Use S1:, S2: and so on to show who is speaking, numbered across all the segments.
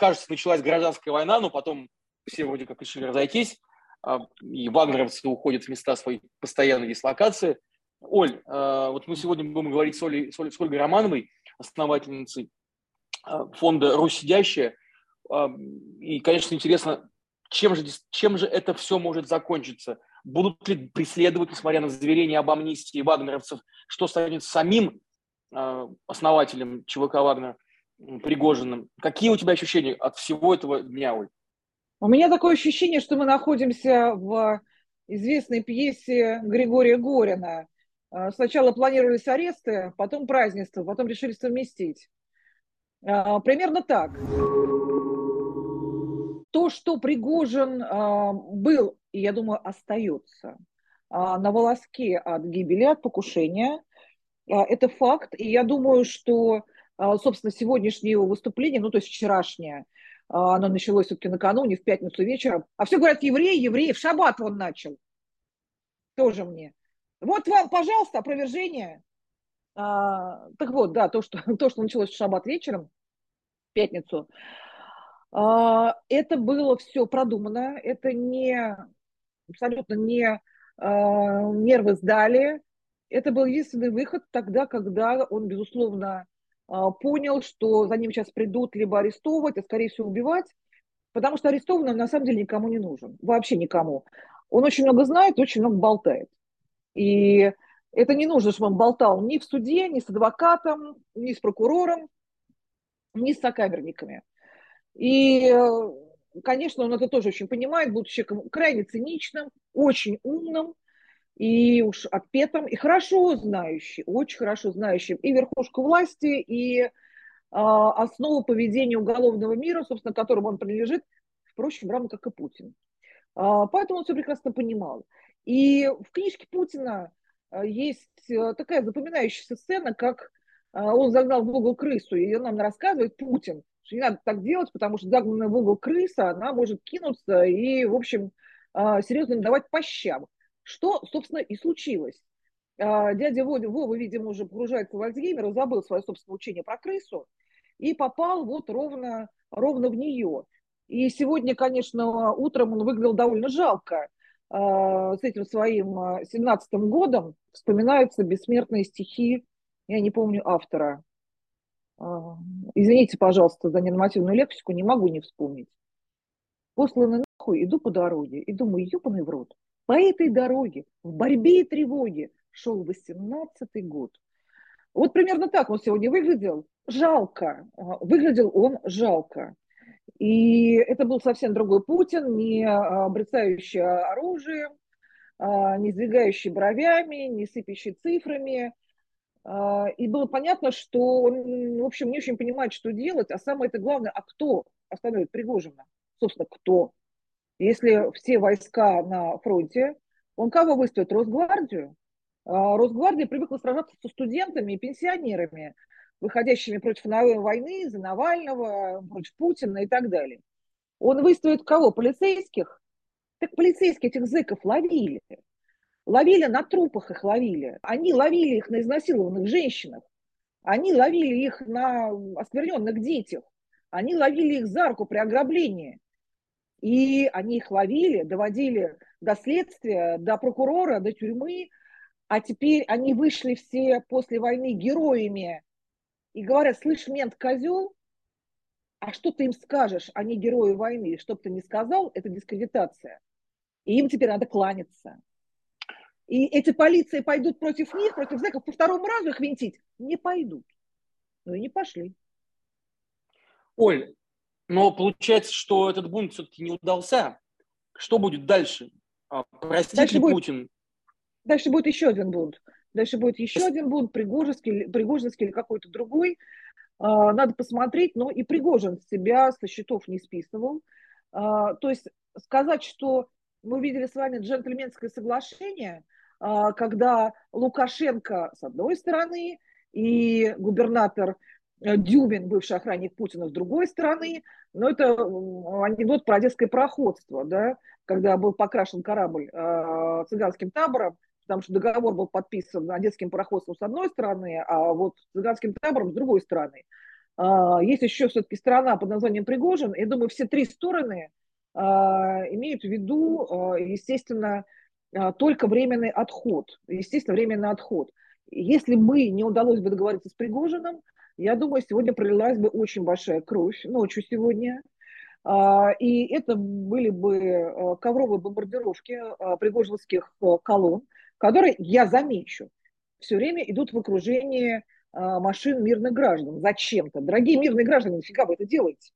S1: кажется, началась гражданская война, но потом все вроде как решили разойтись, а, и вагнеровцы уходят в места своей постоянной дислокации. Оль, а, вот мы сегодня будем говорить с, Олей, с, Олей, с Ольгой Романовой, основательницей фонда «Русь сидящая». И, конечно, интересно, чем же, чем же это все может закончиться? Будут ли преследовать, несмотря на заверения об амнистии вагнеровцев, что станет самим основателем ЧВК «Вагнер» Пригожиным? Какие у тебя ощущения от всего этого дня, Оль?
S2: У меня такое ощущение, что мы находимся в известной пьесе Григория Горина. А, сначала планировались аресты, потом празднество, потом решили совместить. А, примерно так. То, что Пригожин а, был, и я думаю, остается на волоске от гибели, от покушения, это факт. И я думаю, что, собственно, сегодняшнее его выступление, ну, то есть вчерашнее, а, оно началось все-таки накануне, в пятницу вечером. А все говорят, евреи, евреи, в шаббат он начал. Тоже мне. Вот вам, пожалуйста, опровержение. А, так вот, да, то что, то, что началось в шаббат вечером, в пятницу, а, это было все продумано, это не, абсолютно не а, нервы сдали, это был единственный выход тогда, когда он, безусловно, а, понял, что за ним сейчас придут либо арестовывать, а скорее всего убивать, потому что арестованный на самом деле никому не нужен, вообще никому. Он очень много знает, очень много болтает. И это не нужно, чтобы он болтал ни в суде, ни с адвокатом, ни с прокурором, ни с сокамерниками. И, конечно, он это тоже очень понимает, будучи крайне циничным, очень умным, и уж отпетым, и хорошо знающим, очень хорошо знающим и верхушку власти, и э, основу поведения уголовного мира, собственно, которому он принадлежит, впрочем, равно как и Путин. Э, поэтому он все прекрасно понимал. И в книжке Путина э, есть такая запоминающаяся сцена, как он загнал в угол крысу, и нам рассказывает Путин, что не надо так делать, потому что загнанная в угол крыса, она может кинуться и, в общем, серьезно давать по щам. Что, собственно, и случилось. А, дядя Вова, Вова, видимо, уже погружается в Альцгеймер, забыл свое собственное учение про крысу и попал вот ровно, ровно в нее. И сегодня, конечно, утром он выглядел довольно жалко. А, с этим своим 17-м годом вспоминаются бессмертные стихи, я не помню автора. А, извините, пожалуйста, за ненормативную лексику, не могу не вспомнить. Посланный нахуй, иду по дороге и думаю, ебаный в рот. По этой дороге в борьбе и тревоге шел 18-й год. Вот примерно так он сегодня выглядел. Жалко. Выглядел он жалко. И это был совсем другой Путин, не обрицающий оружием, не сдвигающий бровями, не сыпящий цифрами. И было понятно, что он, в общем, не очень понимает, что делать, а самое это главное, а кто остановит Пригожина? Собственно, кто? Если все войска на фронте, он кого выставит? Росгвардию? А Росгвардия привыкла сражаться со студентами и пенсионерами, выходящими против войны, за Навального, против Путина и так далее. Он выставит кого? Полицейских? Так полицейские этих зэков ловили. Ловили на трупах их ловили. Они ловили их на изнасилованных женщинах. Они ловили их на оскверненных детях. Они ловили их за руку при ограблении. И они их ловили, доводили до следствия, до прокурора, до тюрьмы, а теперь они вышли все после войны героями и говорят, слышь, мент, козел, а что ты им скажешь, они герои войны, что бы ты ни сказал, это дискредитация. И им теперь надо кланяться. И эти полиции пойдут против них, против зэков, по второму разу их винтить? Не пойдут. Ну и не пошли.
S1: Оль, но получается, что этот бунт все-таки не удался. Что будет дальше? А, простит дальше ли будет, Путин?
S2: Дальше будет еще один бунт. Дальше будет еще один бунт, Пригожинский, Пригожинский или какой-то другой. А, надо посмотреть, но и Пригожин себя со счетов не списывал. А, то есть сказать, что мы видели с вами джентльменское соглашение, когда Лукашенко с одной стороны и губернатор Дюбин, бывший охранник Путина, с другой стороны. Но это анекдот про одесское проходство, да, когда был покрашен корабль э, цыганским табором, потому что договор был подписан одесским пароходством с одной стороны, а вот цыганским табором с другой стороны. Есть еще все-таки страна под названием Пригожин. Я думаю, все три стороны имеют в виду, естественно, только временный отход. Естественно, временный отход. Если бы не удалось бы договориться с Пригожиным, я думаю, сегодня пролилась бы очень большая кровь, ночью сегодня. И это были бы ковровые бомбардировки пригожинских колонн, которые, я замечу, все время идут в окружении а, машин мирных граждан. Зачем-то. Дорогие мирные граждане, нафига вы это делаете?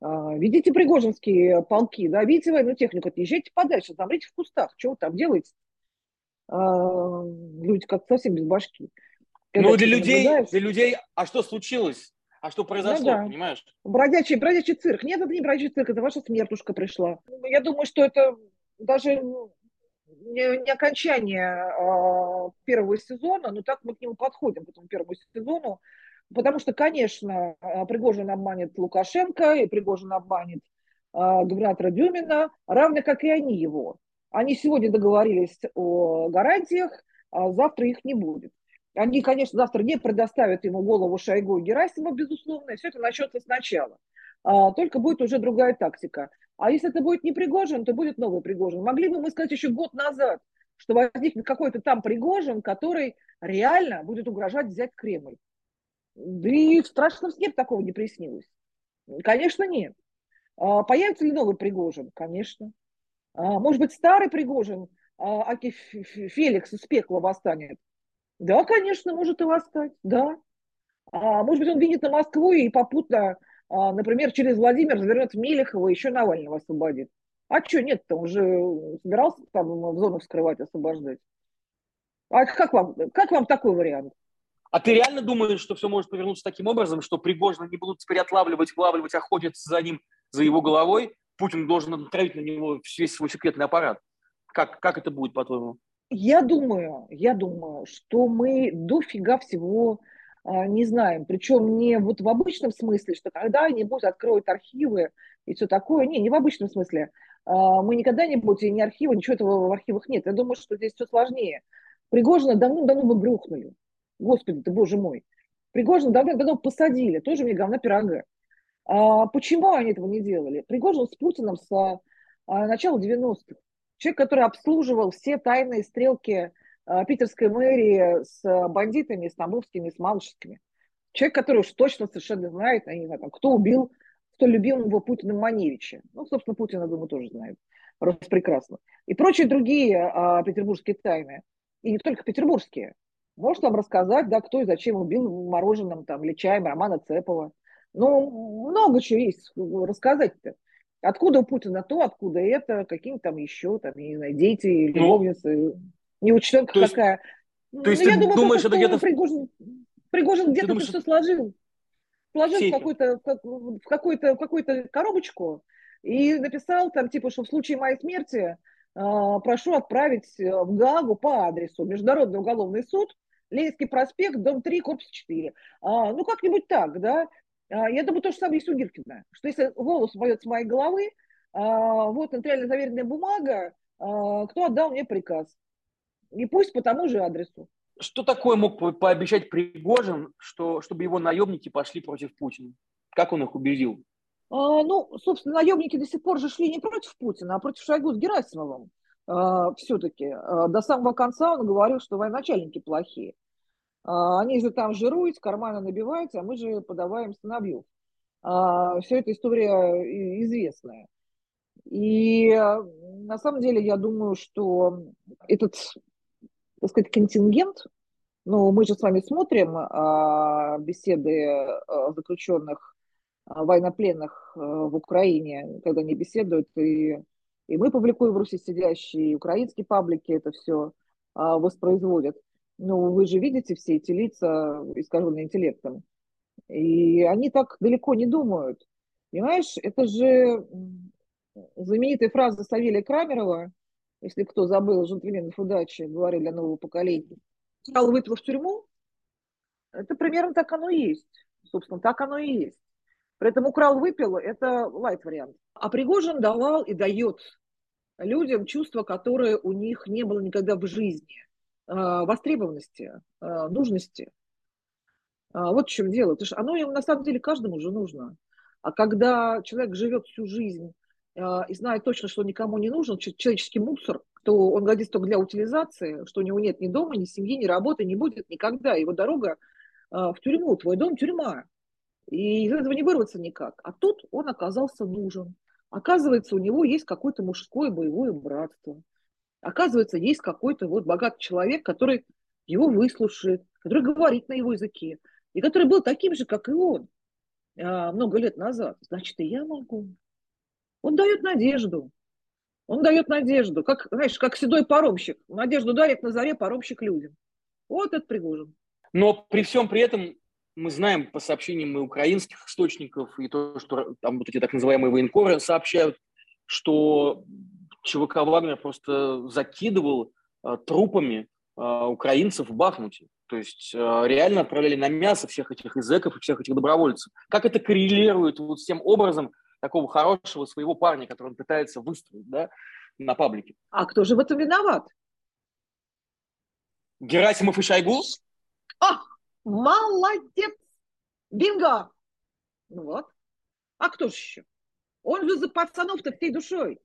S2: А, видите пригожинские полки, да, видите военную технику, отъезжайте подальше, замрите в кустах, что вы там делаете? А, люди как-то совсем без башки.
S1: Когда ну, для людей, для людей, а что случилось? А что произошло, ну, да. понимаешь?
S2: Бродячий, бродячий цирк. Нет, это не бродячий цирк, это ваша смертушка пришла. Я думаю, что это даже не, не окончание э, первого сезона, но так мы к нему подходим, к этому первому сезону, потому что, конечно, а, Пригожин обманет Лукашенко, и Пригожин обманет э, губернатора Дюмина, равно как и они его. Они сегодня договорились о гарантиях, а завтра их не будет. Они, конечно, завтра не предоставят ему голову Шойгу и Герасимов, безусловно, и все это начнется сначала. А, только будет уже другая тактика. А если это будет не Пригожин, то будет новый Пригожин. Могли бы мы сказать еще год назад, что возникнет какой-то там Пригожин, который реально будет угрожать взять Кремль. Да и в страшном сне такого не приснилось. Конечно, нет. А появится ли новый Пригожин? Конечно. А может быть, старый Пригожин, а, Аки Феликс из пекла восстанет? Да, конечно, может и восстать, да. А может быть, он видит на Москву и попутно а, например, через Владимир завернет Мелехова, еще Навального освободит. А что нет-то, он же собирался там в зону вскрывать, освобождать. А как вам, как вам такой вариант?
S1: А ты реально думаешь, что все может повернуться таким образом, что Пригожина не будут теперь отлавливать, вылавливать, охотиться за ним, за его головой? Путин должен отправить на него весь свой секретный аппарат. Как, как это будет, по-твоему?
S2: Я думаю, я думаю, что мы дофига всего а, не знаем. Причем не вот в обычном смысле, что когда-нибудь откроют архивы и все такое. Не, не в обычном смысле. А, мы никогда не будем, ни архивы, ничего этого в архивах нет. Я думаю, что здесь все сложнее. Пригожина давно-давно бы грохнули. Господи ты, боже мой. Пригожина давно-давно посадили. Тоже мне говна пирога. А почему они этого не делали? Пригожин с Путиным с а, начала 90-х. Человек, который обслуживал все тайные стрелки Э, питерской мэрии с бандитами, стамбульскими, с малышскими. Человек, который уж точно совершенно знает, я не знаю, там, кто убил, кто любил его Путина Маневича. Ну, собственно, Путин, я думаю, тоже знает. Просто прекрасно. И прочие другие а, петербургские тайны. И не только петербургские. Может вам рассказать, да, кто и зачем убил мороженым там, или чаем Романа Цепова. Ну, много чего есть рассказать-то. Откуда у Путина то, откуда это, какие там еще, там, я не знаю, дети, ну, любовницы не есть, какая.
S1: То ну, есть ну, ты я думаю, думаешь, это где-то...
S2: Пригожин, Пригожин где-то думаешь, все сложил. Сложил в какую-то, в какую-то, в какую-то коробочку и написал там, типа, что в случае моей смерти э, прошу отправить в Гаагу по адресу Международный уголовный суд, Ленинский проспект, дом 3, корпус 4. А, ну, как-нибудь так, да. А, я думаю, то же самое есть у Гиркина, что если волос упадет с моей головы, а, вот нотариально заверенная бумага, а, кто отдал мне приказ. И пусть по тому же адресу.
S1: Что такое мог пообещать Пригожин, что, чтобы его наемники пошли против Путина? Как он их убедил?
S2: А, ну, собственно, наемники до сих пор же шли не против Путина, а против Шойгу с Герасимовым. А, все-таки а, до самого конца он говорил, что военачальники плохие. А, они же там жируют, карманы набиваются, а мы же подаваем сыновью. А, все эта история известная. И а, на самом деле я думаю, что этот так сказать, контингент, но мы же с вами смотрим беседы заключенных военнопленных в Украине, когда они беседуют, и, и мы публикуем в Руси сидящие, и украинские паблики это все воспроизводят. Но вы же видите все эти лица, искаженные интеллектом. И они так далеко не думают. Понимаешь, это же знаменитая фраза Савелия Крамерова – если кто забыл, джентльменов удачи, говорили для нового поколения, сразу выпил в тюрьму, это примерно так оно и есть. Собственно, так оно и есть. При этом украл, выпил – это лайт-вариант. А Пригожин давал и дает людям чувства, которые у них не было никогда в жизни. Востребованности, нужности. А, вот в чем дело. Потому что оно на самом деле каждому же нужно. А когда человек живет всю жизнь а, и знает точно, что никому не нужен, человеческий мусор, то он годится только для утилизации, что у него нет ни дома, ни семьи, ни работы, не будет никогда. Его дорога а, в тюрьму, твой дом – тюрьма. И из этого не вырваться никак. А тут он оказался нужен. Оказывается, у него есть какое-то мужское боевое братство. Оказывается, есть какой-то вот богатый человек, который его выслушает, который говорит на его языке, и который был таким же, как и он а, много лет назад. Значит, и я могу. Он дает надежду. Он дает надежду. Как, знаешь, как седой паромщик. Надежду дарит на заре паромщик людям. Вот это Пригожин.
S1: Но при всем при этом мы знаем по сообщениям и украинских источников, и то, что там вот эти так называемые военкоры сообщают, что ЧВК Вагнер просто закидывал э, трупами э, украинцев в Бахмуте. То есть э, реально отправляли на мясо всех этих изеков и всех этих добровольцев. Как это коррелирует вот с тем образом такого хорошего своего парня, который он пытается выстроить да, на паблике?
S2: А кто же в этом виноват?
S1: Герасимов и Шойгу?
S2: А, молодец! Бинго! Ну вот. А кто же еще? Он же за пацанов-то всей душой.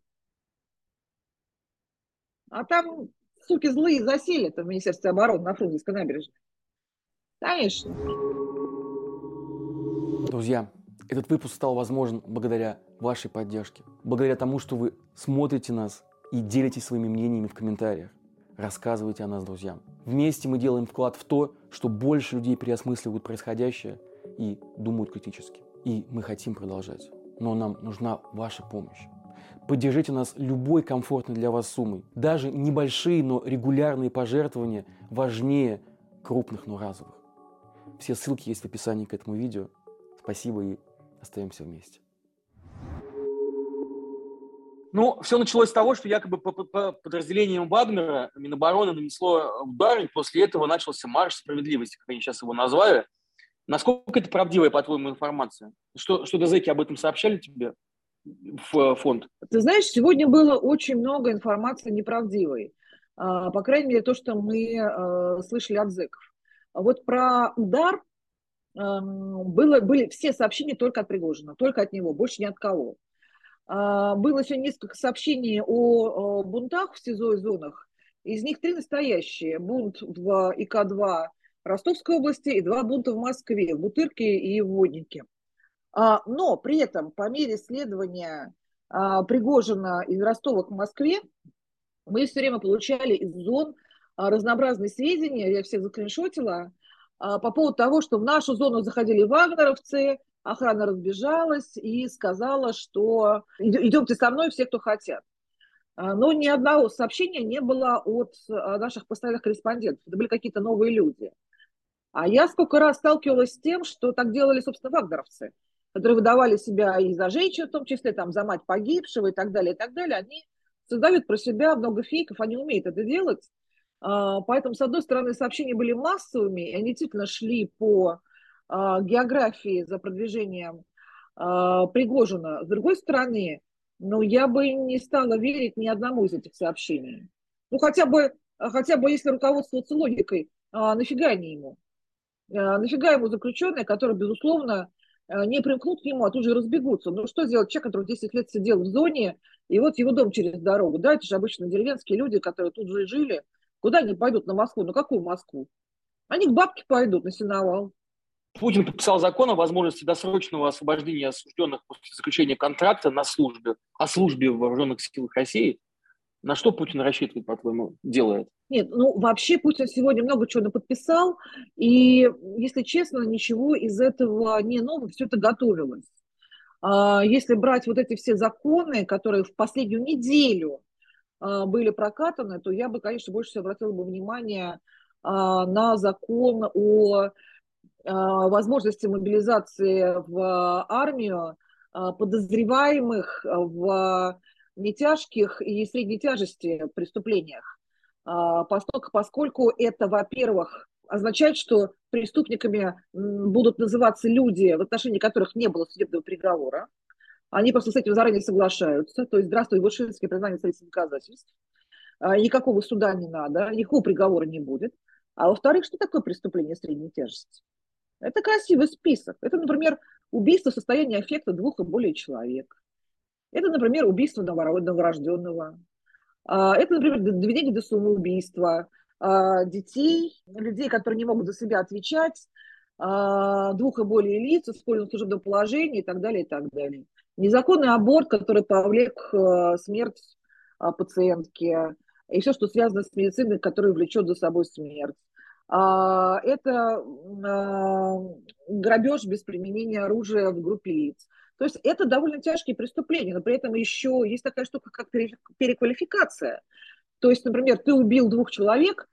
S2: А там суки злые засели-то в Министерстве обороны на Фрунзенской набережной. Конечно.
S3: Друзья, этот выпуск стал возможен благодаря вашей поддержке, благодаря тому, что вы смотрите нас и делитесь своими мнениями в комментариях. Рассказывайте о нас друзьям. Вместе мы делаем вклад в то, что больше людей переосмысливают происходящее и думают критически. И мы хотим продолжать. Но нам нужна ваша помощь. Поддержите нас любой комфортной для вас суммой. Даже небольшие, но регулярные пожертвования важнее крупных, но разовых. Все ссылки есть в описании к этому видео. Спасибо и остаемся вместе.
S1: Ну, все началось с того, что якобы по, по подразделениям Вагнера Минобороны нанесло удар, и после этого начался марш справедливости, как они сейчас его назвали. Насколько это правдивая, по-твоему, информация? Что, что дозеки об этом сообщали тебе в э, фонд?
S2: Ты знаешь, сегодня было очень много информации неправдивой. А, по крайней мере, то, что мы э, слышали от зэков. Вот про удар эм, было, были все сообщения только от Пригожина, только от него, больше ни от кого. А, было еще несколько сообщений о бунтах в СИЗО и зонах. Из них три настоящие. Бунт в ИК-2 Ростовской области и два бунта в Москве, в Бутырке и в Воднике. А, но при этом по мере следования а, Пригожина из Ростова к Москве мы все время получали из зон разнообразные сведения, я всех закриншотила, по поводу того, что в нашу зону заходили вагнеровцы, охрана разбежалась и сказала, что идемте со мной все, кто хотят. Но ни одного сообщения не было от наших постоянных корреспондентов. Это были какие-то новые люди. А я сколько раз сталкивалась с тем, что так делали, собственно, вагнеровцы, которые выдавали себя и за женщину, в том числе там, за мать погибшего и так далее, и так далее. Они создают про себя много фейков, они умеют это делать. А, поэтому, с одной стороны, сообщения были массовыми, и они действительно шли по а, географии за продвижением а, Пригожина. С другой стороны, ну, я бы не стала верить ни одному из этих сообщений. Ну, хотя бы, хотя бы если руководствоваться логикой, нафига они ему? Нафига ему заключенные, которые, безусловно, не примкнут к нему, а тут же разбегутся. Ну, что сделать человек, который 10 лет сидел в зоне, и вот его дом через дорогу, да, это же обычно деревенские люди, которые тут же жили. Куда они пойдут на Москву? Ну, какую Москву? Они к бабке пойдут на сеновал.
S1: Путин подписал закон о возможности досрочного освобождения осужденных после заключения контракта на службе, о службе в вооруженных силах России – на что Путин рассчитывает, по-твоему, делает?
S2: Нет, ну вообще Путин сегодня много чего подписал, и, если честно, ничего из этого не нового, все это готовилось. А, если брать вот эти все законы, которые в последнюю неделю а, были прокатаны, то я бы, конечно, больше всего обратила бы внимание а, на закон о возможности мобилизации в армию подозреваемых в не тяжких и средней тяжести преступлениях, а, поскольку, это, во-первых, означает, что преступниками будут называться люди, в отношении которых не было судебного приговора. Они просто с этим заранее соглашаются. То есть, здравствуй, Вышинский признание следственных доказательств. А, никакого суда не надо, никакого приговора не будет. А во-вторых, что такое преступление средней тяжести? Это красивый список. Это, например, убийство в состоянии аффекта двух и более человек. Это, например, убийство новорожденного. А, это, например, доведение до самоубийства а, детей, людей, которые не могут за себя отвечать, а, двух и более лиц, использование служебного положения и так далее, и так далее. Незаконный аборт, который повлек смерть пациентки, и все, что связано с медициной, которая влечет за собой смерть. Это грабеж без применения оружия в группе лиц. То есть это довольно тяжкие преступления, но при этом еще есть такая штука, как переквалификация. То есть, например, ты убил двух человек,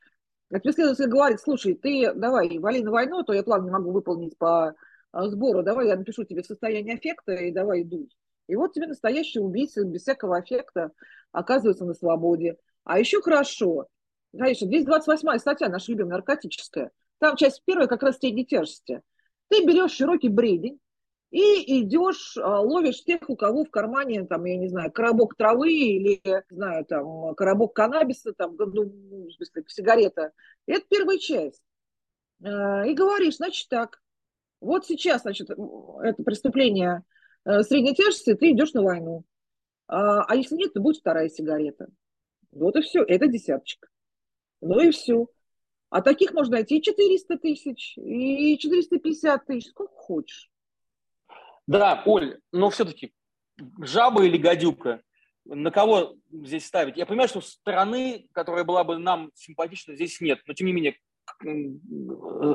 S2: а тебе следователь говорит, слушай, ты давай, вали на войну, а то я план не могу выполнить по а, сбору, давай я напишу тебе состояние аффекта и давай иду. И вот тебе настоящий убийца без всякого аффекта оказывается на свободе. А еще хорошо, конечно, 228 статья, наша любимая наркотическая, там часть первая как раз средней тяжести. Ты берешь широкий бредень, и идешь, а, ловишь тех, у кого в кармане, там, я не знаю, коробок травы или, не знаю, там, коробок каннабиса, там, ну, в сигарета. Это первая часть. А, и говоришь, значит так, вот сейчас, значит, это преступление э, средней тяжести, ты идешь на войну. А, а если нет, то будет вторая сигарета. Вот и все, это десяточка. Ну и все. А таких можно найти и 400 тысяч, и 450 тысяч, сколько хочешь.
S1: Да, Оль, но все-таки жаба или гадюка? На кого здесь ставить? Я понимаю, что страны, которая была бы нам симпатична, здесь нет. Но тем не менее,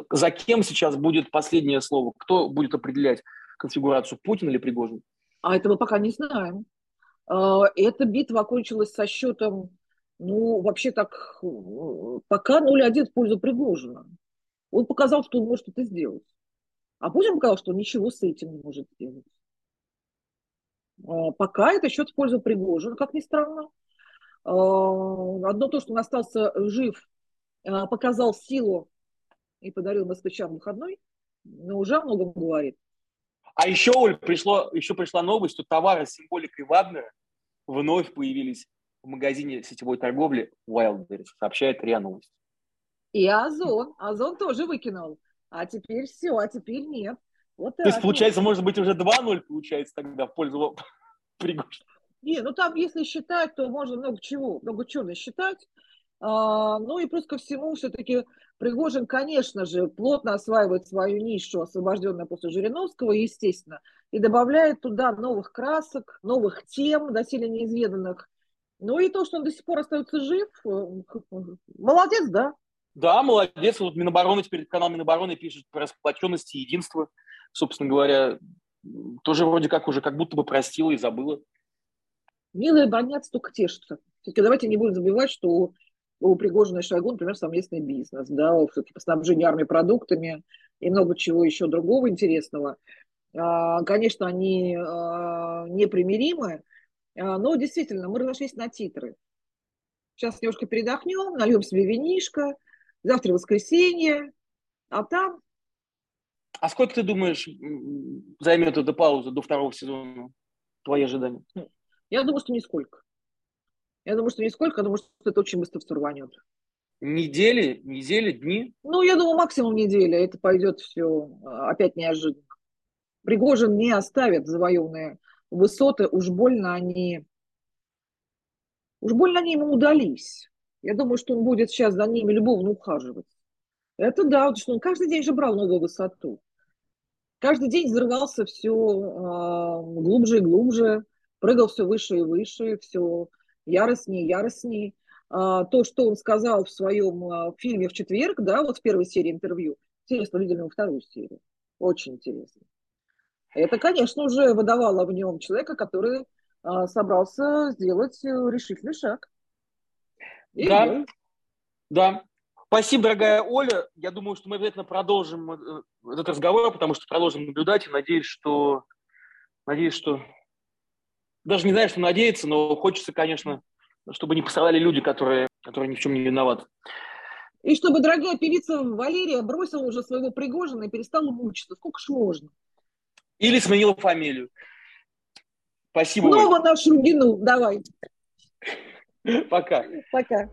S1: за кем сейчас будет последнее слово? Кто будет определять конфигурацию, Путин или Пригожин?
S2: А этого пока не знаем. А, эта битва окончилась со счетом, ну, вообще так, пока 0-1 в пользу Пригожина. Он показал, что он может это сделать. А Путин сказал, что ничего с этим не может сделать. А, пока это счет в пользу Пригожина, как ни странно. А, одно то, что он остался жив, а, показал силу и подарил москвичам выходной, но уже о многом говорит.
S1: А еще, Оль, пришло, еще пришла новость, что товары с символикой Вагнера вновь появились в магазине сетевой торговли Wildberries, сообщает РИА Новость.
S2: И Озон. Озон тоже выкинул а теперь все, а теперь нет.
S1: Вот То есть, получается, может быть, уже 2-0 получается тогда в пользу Пригожина?
S2: Не, ну там, если считать, то можно много чего, много чего насчитать. А, ну и плюс ко всему, все-таки Пригожин, конечно же, плотно осваивает свою нишу, освобожденную после Жириновского, естественно, и добавляет туда новых красок, новых тем, доселе неизведанных. Ну и то, что он до сих пор остается жив, э, молодец, да.
S1: Да, молодец. Вот Минобороны теперь канал Минобороны пишет про сплоченность и единство. Собственно говоря, тоже вроде как уже как будто бы простила и забыла.
S2: Милые бронятся, только тешатся. Все-таки давайте не будем забывать, что у, у Пригожина и Шойгу, например, совместный бизнес, да, все-таки по снабжению армии продуктами и много чего еще другого интересного. А, конечно, они а, непримиримы, а, но действительно, мы разошлись на титры. Сейчас немножко передохнем, нальем себе винишко, завтра воскресенье, а там...
S1: А сколько ты думаешь займет эта пауза до второго сезона? Твои ожидания?
S2: Я думаю, что нисколько. Я думаю, что нисколько, я думаю, что это очень быстро все рванет.
S1: Недели, недели, дни?
S2: Ну, я думаю, максимум неделя. Это пойдет все а, опять неожиданно. Пригожин не оставит завоеванные высоты. Уж больно они... Уж больно они ему удались. Я думаю, что он будет сейчас за ними любовно ухаживать. Это да, потому что он каждый день же брал новую высоту. Каждый день взрывался все э, глубже и глубже, прыгал все выше и выше, все яростнее и яростнее. А, то, что он сказал в своем а, фильме в четверг, да, вот в первой серии интервью, интересно, видели во вторую серию. Очень интересно. Это, конечно, уже выдавало в нем человека, который а, собрался сделать э, решительный шаг.
S1: И да, да. Спасибо, дорогая Оля. Я думаю, что мы обязательно продолжим э, этот разговор, потому что продолжим наблюдать и надеюсь, что... Надеюсь, что... Даже не знаю, что надеяться, но хочется, конечно, чтобы не пострадали люди, которые, которые ни в чем не виноваты.
S2: И чтобы дорогая певица Валерия бросила уже своего Пригожина и перестала мучиться. Сколько ж можно?
S1: Или сменила фамилию. Спасибо.
S2: Снова Оля. на Шругину. Давай.
S1: Пока.
S2: Пока.